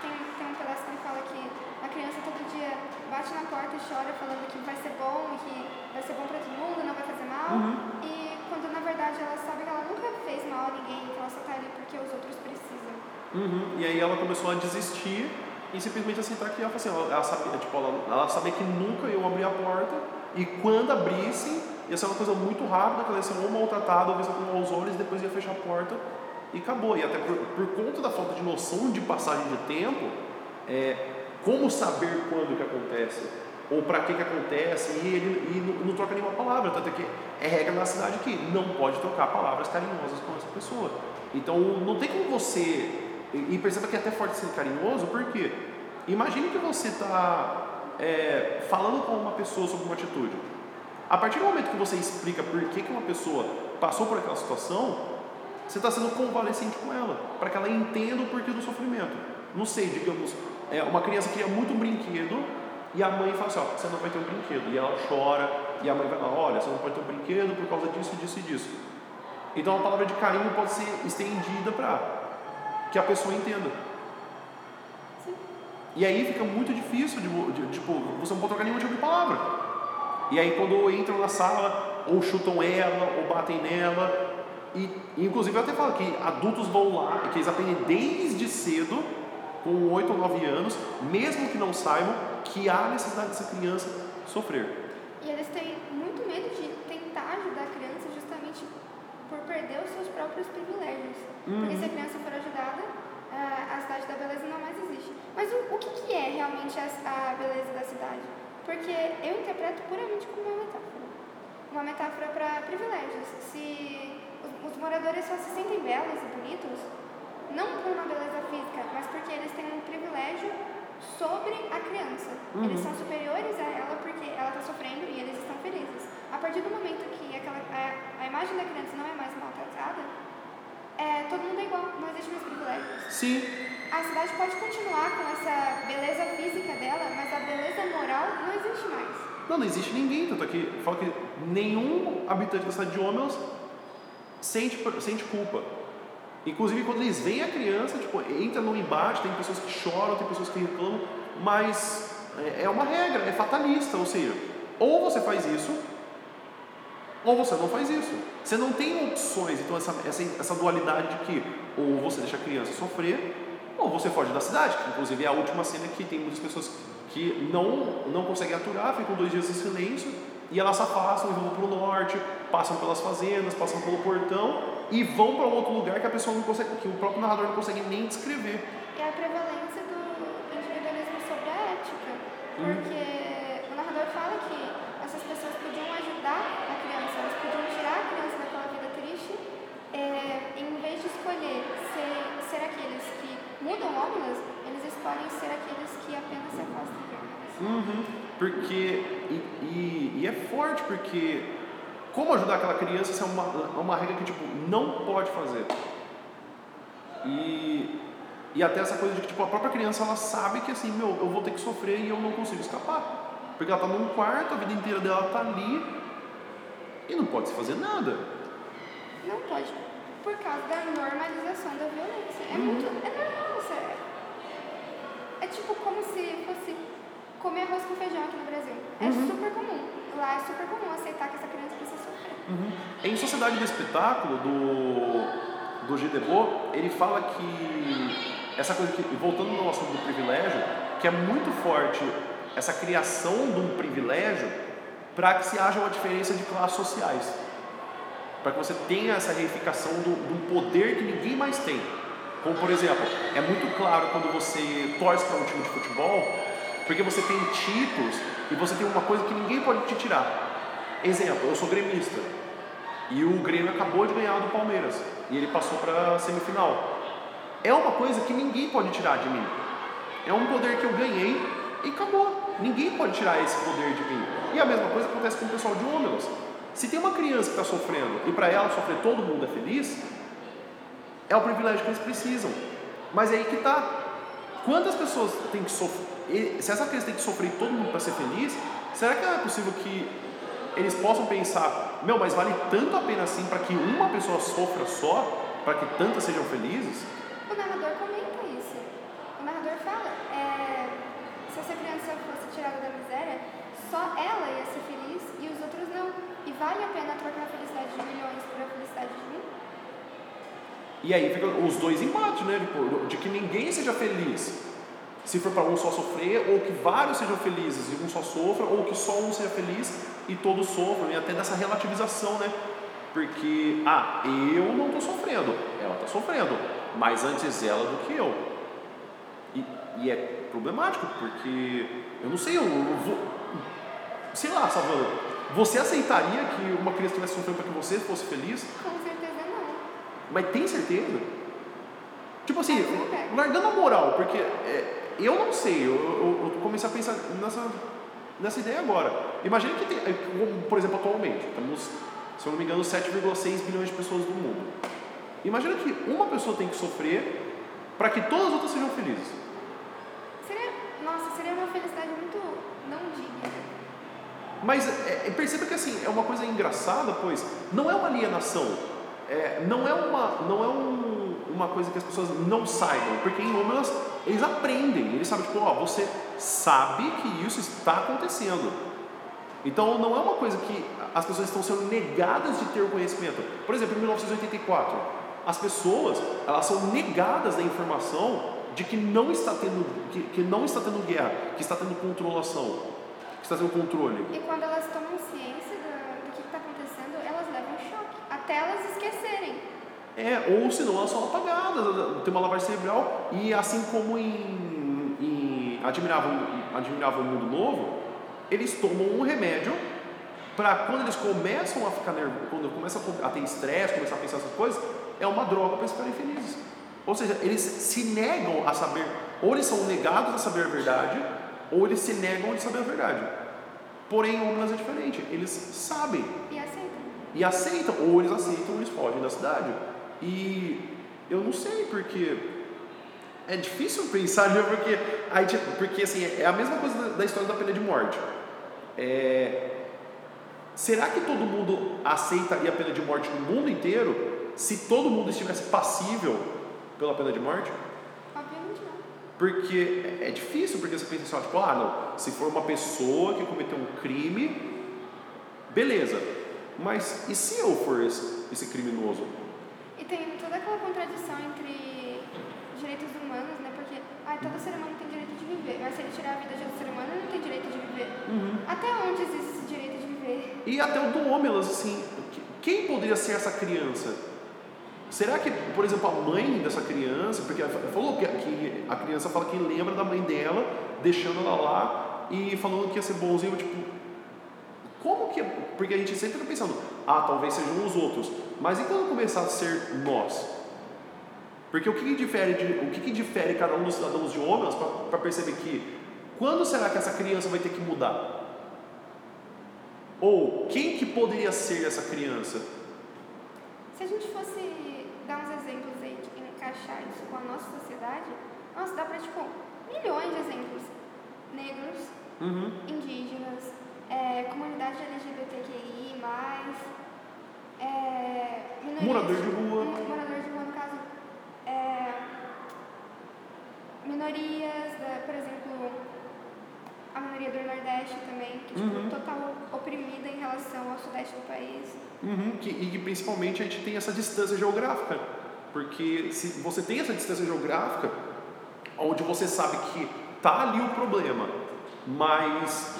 tem, tem um pedaço que fala que a criança todo dia bate na porta e chora falando que vai ser bom, que vai ser bom para todo mundo, não vai fazer mal, Uhum. e quando na verdade ela sabe que ela nunca fez mal a ninguém, que ela só tá ali porque os outros precisam. Uhum. E aí ela começou a desistir e simplesmente aceitar que ela, assim, ela, sabia, tipo, ela, ela sabia que nunca iam abrir a porta e quando abrissem ia ser uma coisa muito rápida, que ela ia ser ou maltratada ou vista com maus olhos, depois ia fechar a porta e acabou. E até por, por conta da falta de noção de passagem de tempo, é, como saber quando que acontece? Ou para que que acontece? E ele e não, não troca nenhuma palavra, tanto é que é regra na cidade que não pode trocar palavras carinhosas com essa pessoa. Então não tem como você. E perceba que é até forte ser carinhoso, porque imagine que você está é, falando com uma pessoa sobre uma atitude. A partir do momento que você explica por que, que uma pessoa passou por aquela situação, você está sendo convalescente com ela, para que ela entenda o porquê do sofrimento. Não sei, digamos, é, uma criança queria muito um brinquedo e a mãe fala assim: ó, você não vai ter um brinquedo. E ela chora, e a mãe vai olha, você não pode ter um brinquedo por causa disso, disso e disso. Então a palavra de carinho pode ser estendida para que a pessoa entenda. E aí fica muito difícil de, de, tipo, você não pode trocar nenhuma tipo de palavra. E aí quando entram na sala, ou chutam ela, ou batem nela. E, e inclusive eu até falo que adultos vão lá, que eles aprendem desde cedo com 8 ou 9 anos, mesmo que não saibam que há necessidade dessa criança sofrer. E eles têm muito medo de tentar ajudar a criança justamente por perder os seus próprios privilégios. Porque se a criança for ajudada, a, a cidade da beleza não mais existe. Mas o, o que, que é realmente a, a beleza da cidade? Porque eu interpreto puramente como uma metáfora. Uma metáfora para privilégios. Se os, os moradores só se sentem belos e bonitos, não por uma beleza física, mas porque eles têm um privilégio sobre a criança. Uhum. Eles são superiores a ela porque ela está sofrendo e eles estão felizes. A partir do momento que aquela, a, a imagem da criança não é mais maltratada, é, todo mundo é igual, não existe mais privilégios. Sim, A cidade pode continuar com essa beleza física dela, mas a beleza moral não existe mais. não, não existe ninguém, tanto é que fala que nenhum habitante da cidade de Homelos sente, sente culpa. Inclusive quando eles veem a criança, tipo, entra no embate, tem pessoas que choram, tem pessoas que reclamam, mas é é uma regra, é fatalista, ou seja, ou você faz isso, ou você não faz isso. Você não tem opções, então essa, essa, essa dualidade de que ou você deixa a criança sofrer, ou você foge da cidade, que inclusive é a última cena que tem muitas pessoas que não, não conseguem aturar, ficam dois dias em silêncio, e elas se afastam e vão para o norte, passam pelas fazendas, passam pelo portão e vão para outro lugar que a pessoa não consegue, que o próprio narrador não consegue nem descrever. É a prevalência do individualismo sobre a ética. Porque o eles escolhem ser aqueles que apenas se afastam. Uhum, porque, e, e, e é forte, porque como ajudar aquela criança isso é uma, é uma regra que tipo, não pode fazer. E, e até essa coisa de que tipo, a própria criança ela sabe que assim, meu, eu vou ter que sofrer e eu não consigo escapar. Porque ela está num quarto, a vida inteira dela está ali e não pode se fazer nada. Não pode, por causa da normalização da violência. É muito. É normal, sério. É tipo como se fosse comer arroz com feijão aqui no Brasil. É super comum. Lá é super comum aceitar que essa criança precisa sofrer. Em Sociedade do Espetáculo, do, do Gilles Debord, ele fala que essa coisa que, voltando no assunto do privilégio, que é muito forte essa criação de um privilégio para que se haja uma diferença de classes sociais. Para que você tenha essa reificação do, um poder que ninguém mais tem. Como, por exemplo, é muito claro quando você torce para um time de futebol, porque você tem títulos e você tem uma coisa que ninguém pode te tirar. Exemplo, eu sou gremista e o Grêmio acabou de ganhar do Palmeiras e ele passou para a semifinal. É uma coisa que ninguém pode tirar de mim. É um poder que eu ganhei e acabou. Ninguém pode tirar esse poder de mim. E a mesma coisa acontece com o pessoal de Ômelos. Se tem uma criança que está sofrendo e para ela sofrer todo mundo é feliz, é o privilégio que eles precisam. Mas é aí que está. Quantas pessoas têm que sofrer? Se essa criança tem que sofrer todo mundo para ser feliz, será que é possível que eles possam pensar, meu, mas vale tanto a pena assim para que uma pessoa sofra só, para que tantas sejam felizes? O narrador comenta isso. O narrador fala, é, se essa criança fosse tirada da miséria, só ela ia ser feliz e os outros não. E vale a pena trocar a felicidade de milhões por a felicidade de um? E aí fica os dois embates, né? Tipo, de que ninguém seja feliz. Se for para um só sofrer, ou que vários sejam felizes e um só sofra, ou que só um seja feliz e todos sofram. E até dessa relativização, né? Porque, ah, eu não estou sofrendo, ela está sofrendo, mas antes ela do que eu. E, e é problemático, porque eu não sei, eu, eu vou. Sei lá, Savana, você aceitaria que uma criança estivesse sofrendo para que você fosse feliz? Com certeza não. Mas tem certeza? Tipo assim, É, largando a moral, porque é, eu não sei, eu, eu, eu comecei a pensar nessa, nessa ideia agora. Imagina que tem, é, por exemplo, atualmente, temos, se eu não me engano, 7,6 bilhões de pessoas no mundo. Imagina que uma pessoa tem que sofrer para que todas as outras sejam felizes. Seria, nossa, seria uma felicidade muito não digna. Mas é, é, perceba que assim, é uma coisa engraçada, pois não é uma alienação, é, não é, uma, não é um, uma coisa que as pessoas não saibam, porque em Roma elas, eles aprendem, eles sabem, tipo, ó, você sabe que isso está acontecendo. Então não é uma coisa que as pessoas estão sendo negadas de ter o conhecimento. Por exemplo, em 1984, as pessoas elas são negadas da informação de que não está tendo, que, que não está tendo guerra, que está tendo controlação, que está tendo controle. E quando elas tomam ciência do, do que está acontecendo, elas levam um choque, até elas esquecerem. É, ou senão elas são apagadas, tem uma lavagem cerebral, e assim como em, em Admirável, Admirável Mundo Novo, eles tomam um remédio para quando eles começam a ficar nervosos, quando começam a ter estresse, começar a pensar essas coisas, é uma droga para eles ficarem felizes. Ou seja, eles se negam a saber, ou eles são negados a saber a verdade, ou eles se negam a saber a verdade. Porém, homens é diferente, eles sabem. E aceitam. E aceitam, ou eles aceitam eles fogem da cidade. E eu não sei, porque é difícil pensar, né? porque, aí, tipo, porque assim, é a mesma coisa da, da história da pena de morte. É, será que todo mundo aceitaria a pena de morte no mundo inteiro se todo mundo estivesse passível pela pena de morte? Porque é difícil, porque você pensa assim, tipo, ah, não, se for uma pessoa que cometeu um crime, beleza. Mas e se eu for esse, esse criminoso? E tem toda aquela contradição entre direitos humanos, né? Porque ah, todo ser humano tem direito de viver, mas se ele tirar a vida de outro ser humano, ele não tem direito de viver. Uhum. Até onde existe esse direito de viver? E até o do Homelas, assim, quem poderia ser essa criança? Será que, por exemplo, a mãe dessa criança, porque falou que, a criança fala que lembra da mãe dela, deixando ela lá e falando que ia ser bonzinho, tipo, como que. Porque a gente sempre está pensando, ah, talvez sejam os outros, mas e quando começar a ser nós? Porque o que, que difere, de, o que, que difere cada um dos cidadãos de homens para perceber que quando será que essa criança vai ter que mudar? Ou quem que poderia ser essa criança? Se a gente fosse dar uns exemplos aí de encaixar isso com a nossa sociedade, nossa, dá para tipo milhões de exemplos. Negros, Uhum. indígenas, é, comunidade LGBTQI, é, minorias, Morador de rua. Mo- Morador de rua, no caso. É, minorias, da- por exemplo, a minoria do Nordeste também, que tipo, Uhum. total oprimida em relação ao Sudeste do país. Uhum, que, e que principalmente a gente tem essa distância geográfica. Porque se você tem essa distância geográfica, onde você sabe que tá ali o problema, mas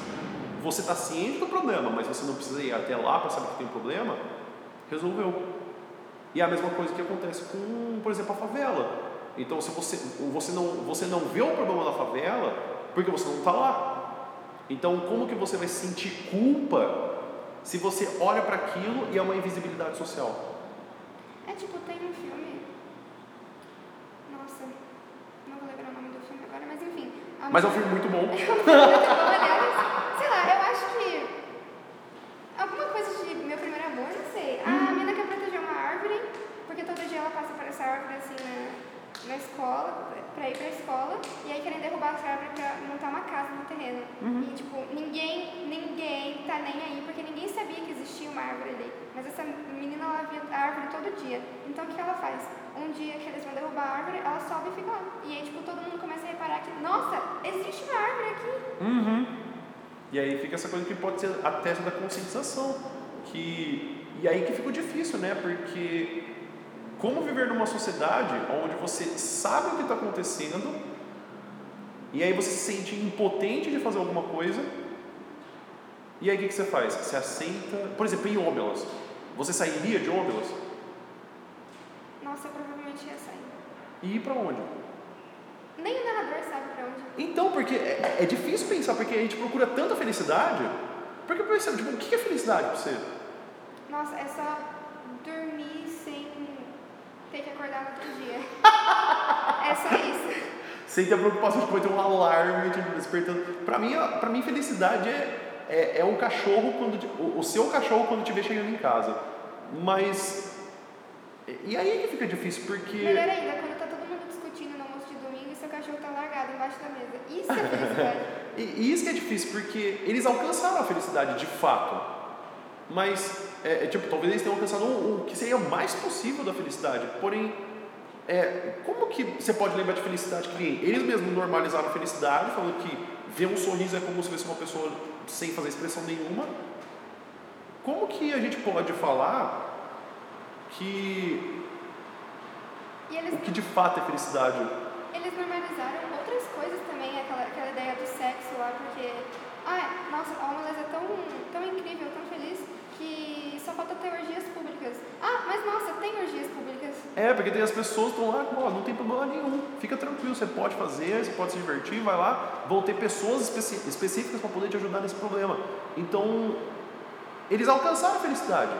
você está ciente do problema, mas você não precisa ir até lá para saber que tem um problema, resolveu. E é a mesma coisa que acontece com, por exemplo, a favela. Então, se você, você, não, você não vê o problema da favela, porque você não está lá. Então, como que você vai sentir culpa se você olha para aquilo e é uma invisibilidade social? É tipo, tem um filme. Nossa, não vou lembrar o nome do filme agora, mas enfim. Mas é um filme muito bom. [LAUGHS] Aliás, sei lá, eu acho que. Alguma coisa de meu primeiro amor, não sei. A menina quer proteger uma árvore, porque todo dia ela passa por essa árvore assim na, na escola, pra ir pra escola, e aí querem derrubar essa árvore pra montar uma casa no terreno. E tipo, ninguém, ninguém tá nem aí, porque ninguém sabia que existia uma árvore ali. Mas essa menina ela via a árvore todo dia. Então o que ela faz? Um dia que eles vão derrubar a árvore, ela sobe e fica lá. E aí, tipo, todo mundo começa a reparar que, nossa, existe uma árvore aqui. Uhum. E aí fica essa coisa que pode ser a tese da conscientização. Que, e aí que fica o difícil, né? Porque como viver numa sociedade onde você sabe o que está acontecendo e aí você se sente impotente de fazer alguma coisa e aí o que, que você faz? Você aceita... Por exemplo, em Óbelas. Você sairia de Óbelas Nossa, eu provavelmente ia sair. e ir para onde? Nem o narrador sabe pra onde. Então, porque é, é difícil pensar, porque a gente procura tanta felicidade. Porque, por exemplo, tipo, o que é felicidade para você? Nossa, é só dormir ter que acordar no outro dia. [LAUGHS] é só isso. Sem ter a preocupação de poder ter um alarme te despertando. Para mim, pra mim, felicidade é, é, é um cachorro quando. O, o seu cachorro quando te vê chegando em casa. Mas. E aí que fica difícil, porque. Melhor ainda, quando tá todo mundo discutindo no almoço de domingo e seu cachorro tá largado embaixo da mesa. Isso é felicidade. [LAUGHS] E, e isso que é difícil, porque eles alcançaram a felicidade de fato. Mas, é, é, tipo, talvez eles tenham alcançado o, o que seria o mais possível da felicidade. Porém, é, como que você pode lembrar de felicidade que nem eles mesmos normalizaram a felicidade, falando que ver um sorriso é como se fosse uma pessoa sem fazer expressão nenhuma. Como que a gente pode falar que eles, o que de fato é felicidade? eles normalizaram outras coisas também, aquela, aquela ideia do sexo lá, porque, ah, nossa, a Homeless é tão, tão incrível, tão feliz, que só falta ter orgias públicas. Ah, mas nossa, tem orgias públicas. É, porque tem as pessoas estão lá, não tem problema nenhum, fica tranquilo, você pode fazer, você pode se divertir, vai lá, vão ter pessoas específicas para poder te ajudar nesse problema. Então, eles alcançaram a felicidade.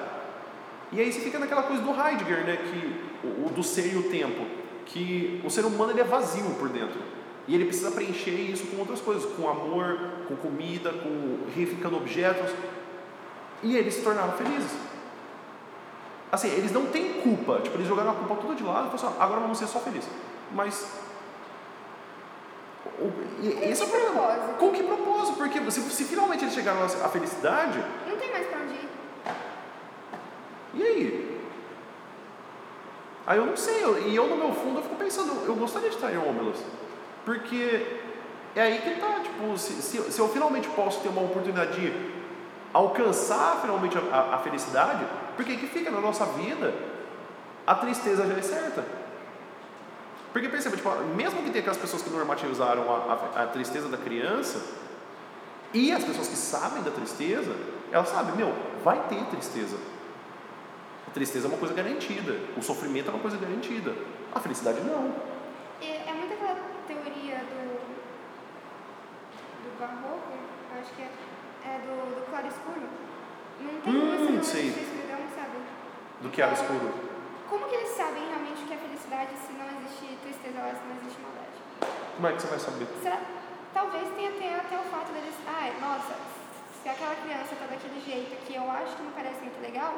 E aí você fica naquela coisa do Heidegger, né, que o do ser e o tempo, que o ser humano ele é vazio por dentro. E ele precisa preencher isso com outras coisas, com amor, com comida, com reificando objetos. E eles se tornaram felizes. Assim, eles não têm culpa. Tipo, eles jogaram a culpa toda de lado e falaram assim, agora vamos ser só felizes. Mas. o- e- Com esse é o que problema. propósito? Com que propósito? Porque se, se finalmente eles chegaram à felicidade, Não tem mais pra onde ir. e aí? Aí eu não sei, eu- e eu no meu fundo eu fico pensando, eu gostaria de estar em Homelas. Porque é aí que tá, tipo, se, se, se eu finalmente posso ter uma oportunidade de alcançar finalmente a, a, felicidade, porque que fica na nossa vida, a tristeza já é certa. Porque perceba, tipo, mesmo que tenha aquelas pessoas que normativizaram a, a, a tristeza da criança, e as pessoas que sabem da tristeza, elas sabem, meu, vai ter tristeza. A tristeza é uma coisa garantida, o sofrimento é uma coisa garantida, a felicidade não. E é muito aquela teoria do, do barroco, acho que é, é do, do claro escuro. Não tem Hum, como se não sei. existe escuridão, sabe? Do que era escuro. Como que eles sabem realmente o que é felicidade se não existe tristeza lá, se não existe maldade? Como é que você vai saber? Será? Talvez tenha até, até o fato deles. Ai, nossa, se aquela criança tá daquele jeito que eu acho que não parece muito legal,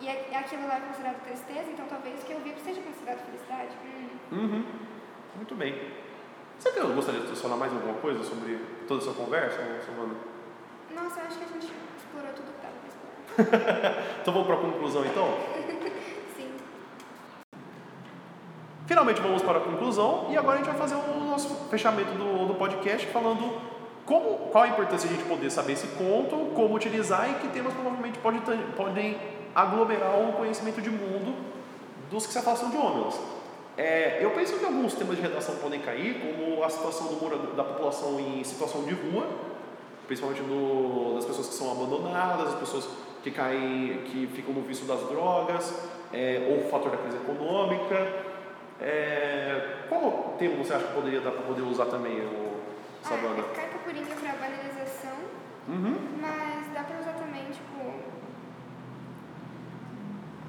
e aquilo lá é considerado tristeza, então talvez o que eu vi seja considerado felicidade. Hum. Uhum. Muito bem. Você gostaria de adicionar mais alguma coisa sobre toda essa conversa, Savana? Nossa, eu acho que a gente explorou tudo que dava pra explorar. [LAUGHS] Então vamos para a conclusão então? [LAUGHS] Sim. Finalmente vamos para a conclusão e agora a gente vai fazer o nosso fechamento do, do podcast falando como, qual a importância de a gente poder saber esse conto, como utilizar e que temas provavelmente pode, podem aglomerar o conhecimento de mundo dos que se afastam de homens. É, eu penso que alguns temas de redação podem cair, como a situação do da população em situação de rua, principalmente do, das pessoas que são abandonadas, as pessoas que caem, que ficam no vício das drogas, é, ou o fator da crise econômica. É, qual tema você acha que poderia dar para poder usar também, o Savana? Ah, carta coringa pra banalização, Uhum. mas dá pra usar também, tipo.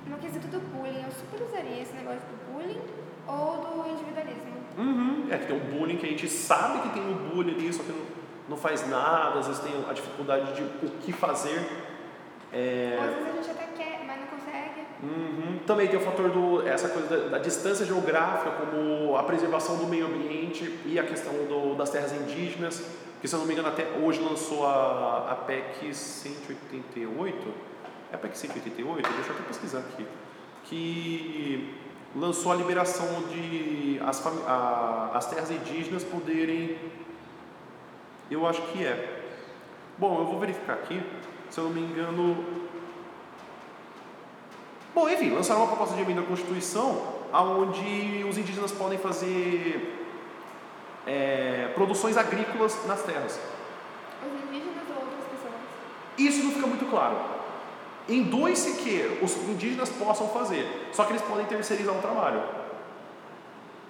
No quesito do bullying, eu super usaria esse negócio do bullying ou do individualismo. Uhum. É que tem um bullying que a gente sabe que tem um bullying ali, só que não, não faz nada, às vezes tem a dificuldade de o que fazer. É, às vezes a gente até quer, mas não consegue. Uhum. Também tem o fator do essa coisa da, da distância geográfica, como a preservação do meio ambiente e a questão do, das terras indígenas, que se eu não me engano até hoje lançou a, a PEC 188, é a PEC 188, deixa eu até pesquisar aqui, que lançou a liberação de as, a, as terras indígenas poderem, eu acho que é. Bom, eu vou verificar aqui, se eu não me engano, Bom, enfim, lançaram uma proposta de emenda à Constituição onde os indígenas podem fazer é, produções agrícolas nas terras. Os indígenas ou outras pessoas. Isso não fica muito claro. Induz-se que os indígenas possam fazer, só que eles podem terceirizar o trabalho.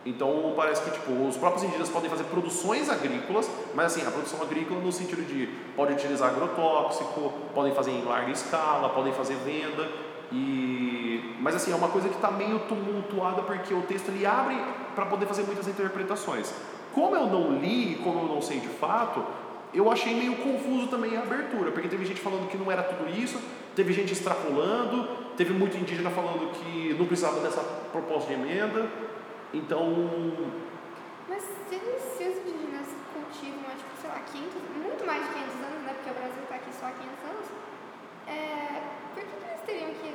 Então parece que tipo, os próprios indígenas podem fazer produções agrícolas, mas assim, a produção agrícola no sentido de pode utilizar agrotóxico, podem fazer em larga escala, podem fazer venda e mas assim, é uma coisa que está meio tumultuada porque o texto ele abre para poder fazer muitas interpretações. Como eu não li, como eu não sei de fato, eu achei meio confuso também a abertura, porque teve gente falando que não era tudo isso, teve gente extrapolando, teve muito indígena falando que não precisava dessa proposta de emenda. Então, Mas se, eles- se os indígenas cultivam há, tipo, sei lá, 500, muito mais de 500 anos, né? Porque o Brasil está aqui só há 500 anos, é, por que, que eles teriam que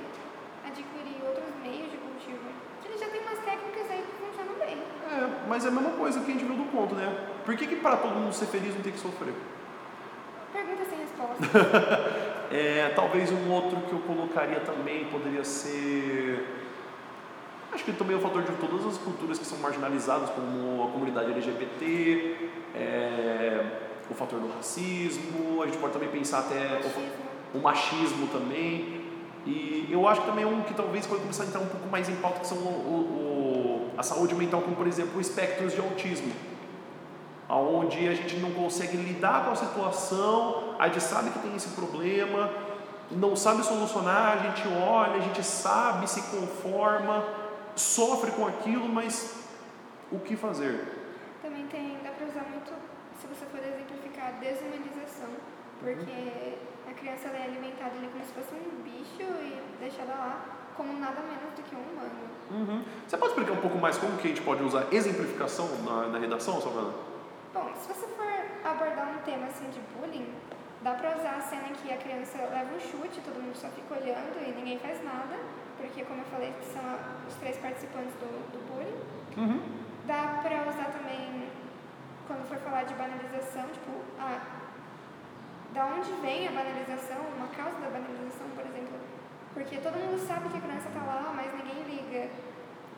adquirir outros meios de cultivo? Porque eles já têm umas técnicas aí que funcionam bem. é, mas é a mesma coisa que a gente viu do conto, né? Por que, que para todo mundo ser feliz não tem que sofrer? Pergunta sem resposta. [LAUGHS] É, talvez um outro que eu colocaria também poderia ser. Acho que também é o fator de todas as culturas que são marginalizadas, como a comunidade LGBT, é, o fator do racismo, a gente pode também pensar até Machismo. o, o machismo também. E eu acho que também é um que talvez pode começar a entrar um pouco mais em pauta, que são o, o- a saúde mental, como por exemplo espectros de autismo. Onde a gente não consegue lidar com a situação, a gente sabe que tem esse problema, não sabe solucionar, a gente olha, a gente sabe, se conforma, sofre com aquilo, mas o que fazer? Também tem, dá pra usar muito, se você for exemplificar, desumanização, porque a criança é alimentada ali como se fosse um bicho e deixada lá como nada menos do que um humano. Uhum. Você pode explicar um pouco mais como que a gente pode usar exemplificação na, na redação, Savana? Bom, se você for abordar um tema assim de bullying, dá pra usar a cena em que a criança leva um chute, todo mundo só fica olhando e ninguém faz nada, porque como eu falei, são a- os três participantes do, do bullying. Uhum. Dá pra usar também quando for falar de banalização, tipo, ah, da onde vem a banalização, uma causa da banalização, por exemplo. Porque todo mundo sabe que a criança tá lá, mas ninguém liga.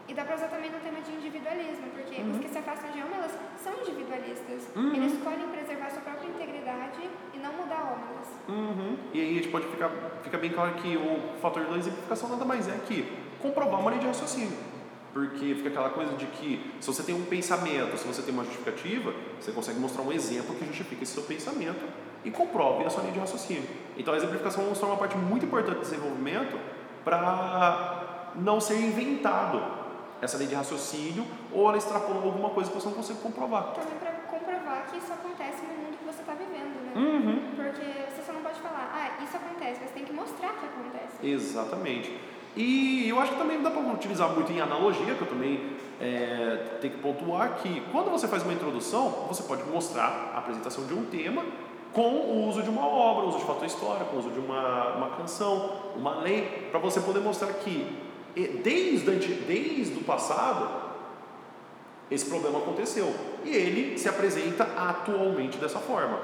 E dá pra usar também no tema de individualismo, porque os que se afastam de Homelas são individualistas. Uhum. Eles escolhem preservar sua própria integridade e não mudar Homelas. Uhum. E aí a gente pode ficar, fica bem claro que o fator da exemplificação nada mais é que comprovar uma linha de raciocínio. Porque fica aquela coisa de que se você tem um pensamento, se você tem uma justificativa, você consegue mostrar um exemplo que justifica esse seu pensamento e comprove a sua linha de raciocínio. Então a exemplificação torna uma parte muito importante do desenvolvimento para não ser inventado essa linha de raciocínio ou ela extrapolando alguma coisa que você não consegue comprovar. Também pra comprovar que isso acontece no mundo que você tá vivendo, né? Uhum. Porque você só não pode falar, ah, isso acontece, você tem que mostrar que acontece. Exatamente. E eu acho que também dá para utilizar muito em analogia, que eu também é, tenho que pontuar que quando você faz uma introdução, você pode mostrar a apresentação de um tema com o uso de uma obra, o uso de fator histórico, o uso de uma, uma canção, uma lei, para você poder mostrar que desde, desde o passado esse problema aconteceu e ele se apresenta atualmente dessa forma.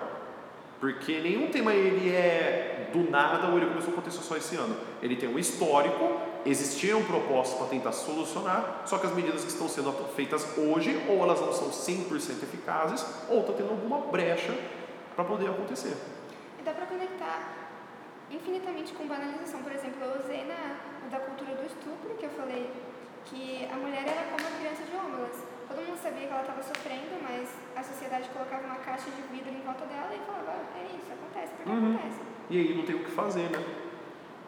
Porque nenhum tema ele é do nada ou ele começou a acontecer só esse ano. Ele tem um histórico, existiram propostas para tentar solucionar, só que as medidas que estão sendo feitas hoje, ou elas não são 100% eficazes, ou está tendo alguma brecha para poder acontecer. E dá pra conectar infinitamente com banalização. Por exemplo, eu usei na no da cultura do estupro, que eu falei que a mulher era como a criança de Homelas. Todo mundo sabia que ela estava sofrendo, mas a sociedade colocava uma caixa de vidro em volta dela e falava, "Ah, é isso, acontece, porque Uhum. acontece. E aí não tem o que fazer, né?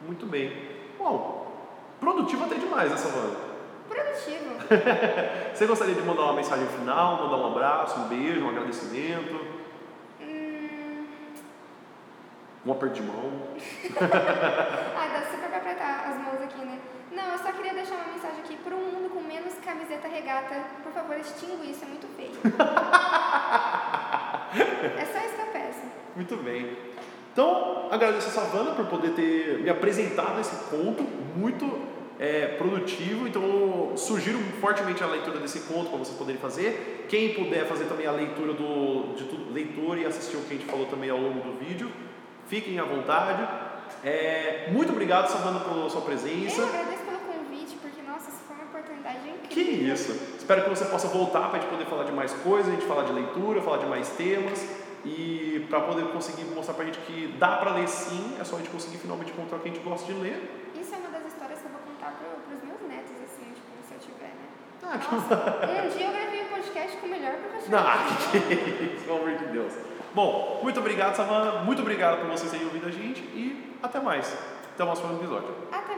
Muito bem. Bom, produtivo até demais essa Savana. Produtivo. [LAUGHS] Você gostaria de mandar uma mensagem final, mandar um abraço, um beijo, um agradecimento, hum, um aperto de mão? [LAUGHS] ah, dá super pra apertar as mãos aqui, né? Não, eu só queria deixar uma mensagem aqui para um mundo com menos camiseta regata. Por favor, extingue isso, é muito feio. [LAUGHS] é só isso que eu peço. Muito bem. Então, agradeço a Savana por poder ter me apresentado esse conto muito é, produtivo. Então, sugiro fortemente a leitura desse conto para vocês poderem fazer. Quem puder fazer também a leitura do, de tudo, leitura e assistir o que a gente falou também ao longo do vídeo, fiquem à vontade. É, muito obrigado, Savana, pela sua presença. Eu agradeço pelo convite, porque, nossa, isso foi uma oportunidade Que incrível. isso! Espero que você possa voltar para a gente poder falar de mais coisas, a gente falar de leitura, falar de mais temas e para poder conseguir mostrar para a gente que dá para ler sim, é só a gente conseguir finalmente encontrar o que a gente gosta de ler. Isso é uma das histórias que eu vou contar para os meus netos, assim, tipo, se eu tiver, né? Ah, que- Nossa, um dia eu gravei um podcast com o melhor professor. Ah, [LAUGHS] que isso, pelo amor de Deus. Bom, muito obrigado, Savana. Muito obrigado por vocês terem ouvido a gente e até mais. Até o nosso próximo episódio. Até